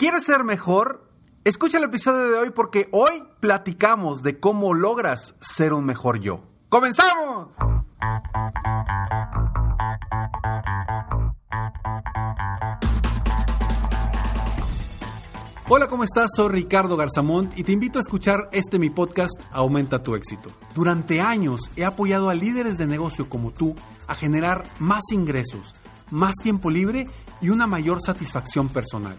¿Quieres ser mejor? Escucha el episodio de hoy porque hoy platicamos de cómo logras ser un mejor yo. ¡Comenzamos! Hola, ¿cómo estás? Soy Ricardo Garzamont y te invito a escuchar este mi podcast Aumenta tu éxito. Durante años he apoyado a líderes de negocio como tú a generar más ingresos, más tiempo libre y una mayor satisfacción personal.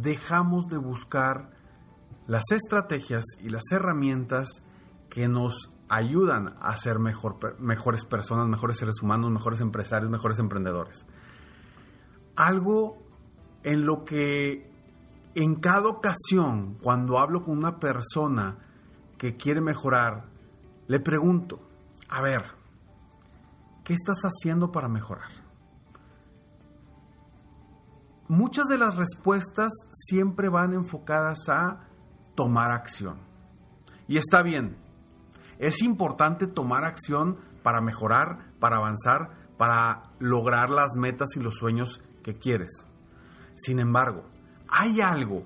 dejamos de buscar las estrategias y las herramientas que nos ayudan a ser mejor, mejores personas, mejores seres humanos, mejores empresarios, mejores emprendedores. Algo en lo que en cada ocasión, cuando hablo con una persona que quiere mejorar, le pregunto, a ver, ¿qué estás haciendo para mejorar? Muchas de las respuestas siempre van enfocadas a tomar acción. Y está bien, es importante tomar acción para mejorar, para avanzar, para lograr las metas y los sueños que quieres. Sin embargo, hay algo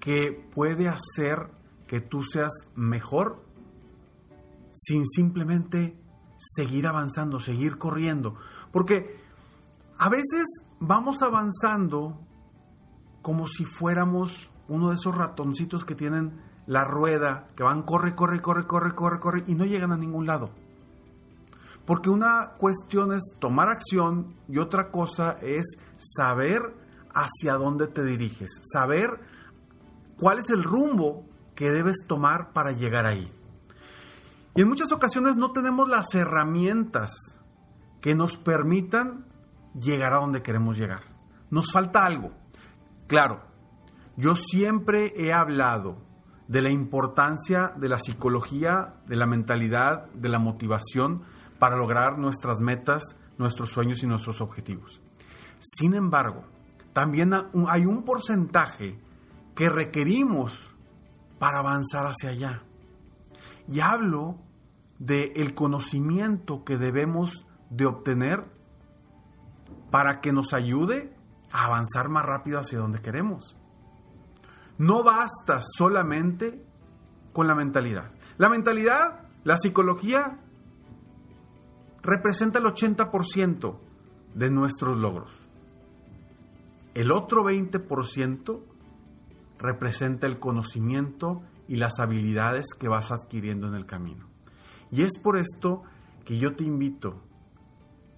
que puede hacer que tú seas mejor sin simplemente seguir avanzando, seguir corriendo. Porque a veces vamos avanzando como si fuéramos uno de esos ratoncitos que tienen la rueda, que van corre, corre, corre, corre, corre, corre y no llegan a ningún lado. Porque una cuestión es tomar acción y otra cosa es saber hacia dónde te diriges, saber cuál es el rumbo que debes tomar para llegar ahí. Y en muchas ocasiones no tenemos las herramientas que nos permitan llegar a donde queremos llegar. Nos falta algo. Claro, yo siempre he hablado de la importancia de la psicología, de la mentalidad, de la motivación para lograr nuestras metas, nuestros sueños y nuestros objetivos. Sin embargo, también hay un porcentaje que requerimos para avanzar hacia allá. Y hablo del el conocimiento que debemos de obtener para que nos ayude a avanzar más rápido hacia donde queremos. No basta solamente con la mentalidad. La mentalidad, la psicología, representa el 80% de nuestros logros. El otro 20% representa el conocimiento y las habilidades que vas adquiriendo en el camino. Y es por esto que yo te invito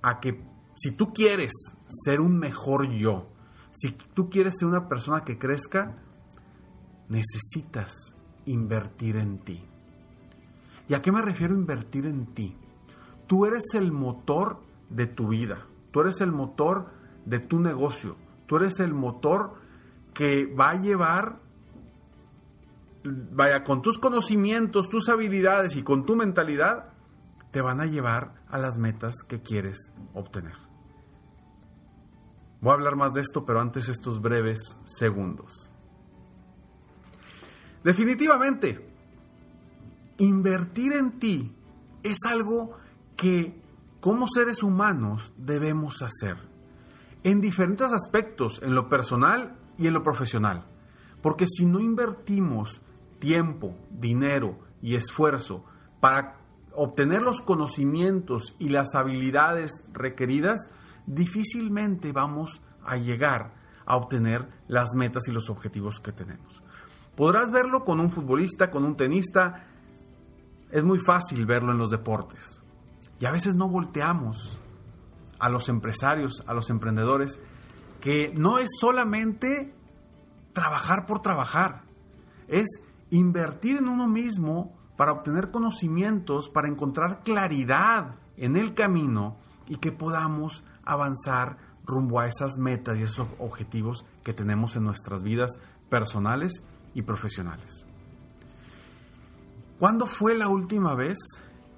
a que si tú quieres ser un mejor yo, si tú quieres ser una persona que crezca, necesitas invertir en ti. ¿Y a qué me refiero invertir en ti? Tú eres el motor de tu vida, tú eres el motor de tu negocio, tú eres el motor que va a llevar, vaya, con tus conocimientos, tus habilidades y con tu mentalidad, te van a llevar a las metas que quieres obtener. Voy a hablar más de esto, pero antes estos breves segundos. Definitivamente, invertir en ti es algo que como seres humanos debemos hacer en diferentes aspectos, en lo personal y en lo profesional. Porque si no invertimos tiempo, dinero y esfuerzo para obtener los conocimientos y las habilidades requeridas, difícilmente vamos a llegar a obtener las metas y los objetivos que tenemos. Podrás verlo con un futbolista, con un tenista, es muy fácil verlo en los deportes. Y a veces no volteamos a los empresarios, a los emprendedores, que no es solamente trabajar por trabajar, es invertir en uno mismo para obtener conocimientos, para encontrar claridad en el camino y que podamos avanzar rumbo a esas metas y esos objetivos que tenemos en nuestras vidas personales y profesionales. ¿Cuándo fue la última vez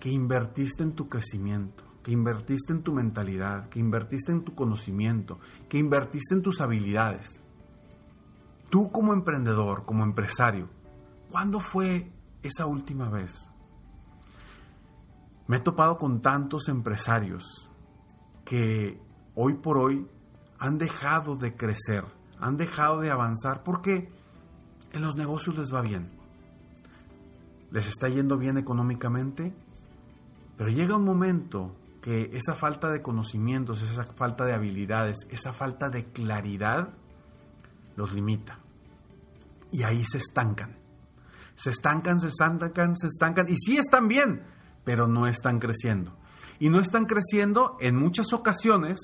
que invertiste en tu crecimiento, que invertiste en tu mentalidad, que invertiste en tu conocimiento, que invertiste en tus habilidades? Tú como emprendedor, como empresario, ¿cuándo fue esa última vez? Me he topado con tantos empresarios que hoy por hoy han dejado de crecer, han dejado de avanzar porque en los negocios les va bien. Les está yendo bien económicamente, pero llega un momento que esa falta de conocimientos, esa falta de habilidades, esa falta de claridad los limita. Y ahí se estancan. Se estancan, se estancan, se estancan. Y sí están bien, pero no están creciendo. Y no están creciendo en muchas ocasiones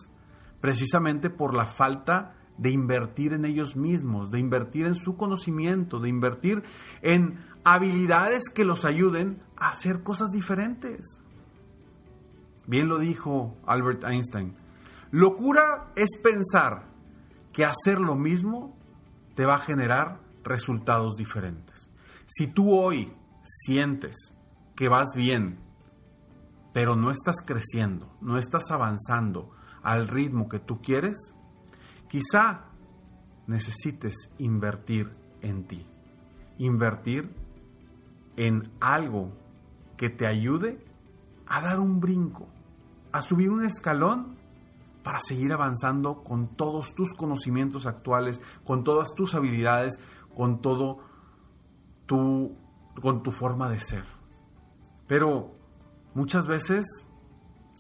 precisamente por la falta de invertir en ellos mismos, de invertir en su conocimiento, de invertir en habilidades que los ayuden a hacer cosas diferentes. Bien lo dijo Albert Einstein. Locura es pensar que hacer lo mismo te va a generar resultados diferentes. Si tú hoy sientes que vas bien, pero no estás creciendo, no estás avanzando al ritmo que tú quieres, quizá necesites invertir en ti, invertir en algo que te ayude a dar un brinco, a subir un escalón para seguir avanzando con todos tus conocimientos actuales, con todas tus habilidades, con todo tu, con tu forma de ser. Pero muchas veces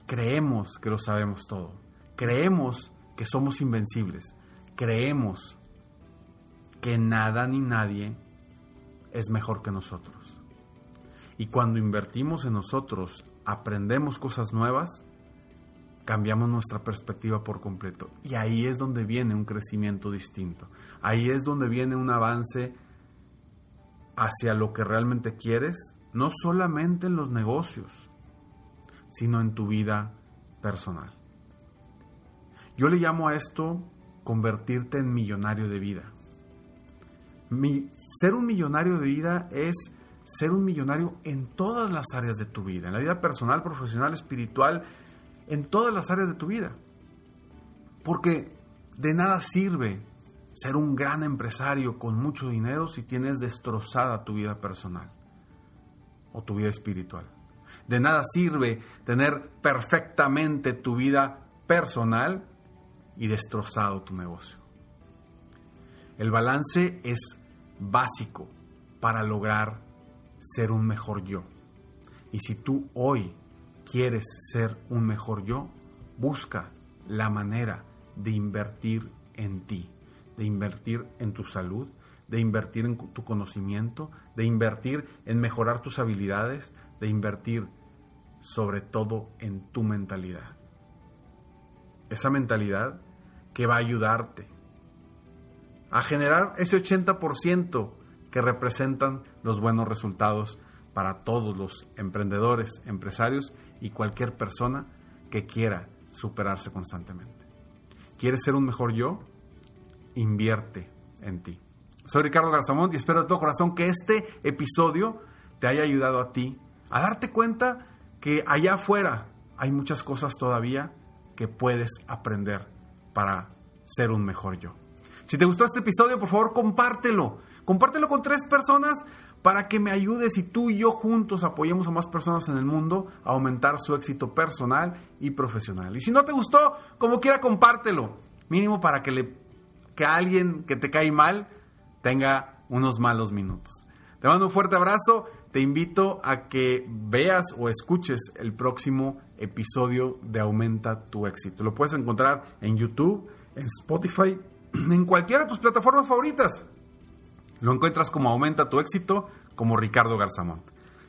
creemos que lo sabemos todo. Creemos que somos invencibles. Creemos que nada ni nadie es mejor que nosotros. Y cuando invertimos en nosotros, aprendemos cosas nuevas, cambiamos nuestra perspectiva por completo. Y ahí es donde viene un crecimiento distinto. Ahí es donde viene un avance hacia lo que realmente quieres, no solamente en los negocios, sino en tu vida personal. Yo le llamo a esto convertirte en millonario de vida. ser un millonario de vida es ser un millonario en todas las áreas de tu vida, en la vida personal, profesional, espiritual, en todas las áreas de tu vida. Porque de nada sirve ser un gran empresario con mucho dinero si tienes destrozada tu vida personal o tu vida espiritual. De nada sirve tener perfectamente tu vida personal y destrozado tu negocio. El balance es básico para lograr ser un mejor yo. Y si tú hoy quieres ser un mejor yo, busca la manera de invertir en ti, de invertir en tu salud, de invertir en tu conocimiento, de invertir en mejorar tus habilidades, de invertir sobre todo en tu mentalidad. Esa mentalidad que va a ayudarte a generar ese 80% que representan los buenos resultados para todos los emprendedores, empresarios y cualquier persona que quiera superarse constantemente. ¿Quieres ser un mejor yo? Invierte en ti. Soy Ricardo Garzamont y espero de todo corazón que este episodio te haya ayudado a ti a darte cuenta que allá afuera hay muchas cosas todavía que puedes aprender para ser un mejor yo. Si te gustó este episodio, por favor, compártelo. Compártelo con tres personas para que me ayudes y tú y yo juntos apoyemos a más personas en el mundo a aumentar su éxito personal y profesional. Y si no te gustó, como quiera, compártelo. Mínimo para que, le, que alguien que te cae mal tenga unos malos minutos. Te mando un fuerte abrazo. Te invito a que veas o escuches el próximo episodio de Aumenta tu éxito. Lo puedes encontrar en YouTube, en Spotify, en cualquiera de tus plataformas favoritas. Lo encuentras como Aumenta tu éxito, como Ricardo Garzamont.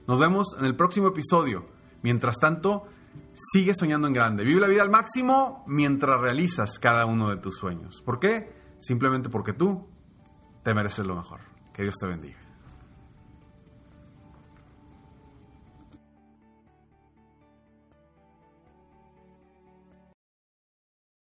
Nos vemos en el próximo episodio. Mientras tanto, sigue soñando en grande. Vive la vida al máximo mientras realizas cada uno de tus sueños. ¿Por qué? Simplemente porque tú te mereces lo mejor. Que Dios te bendiga.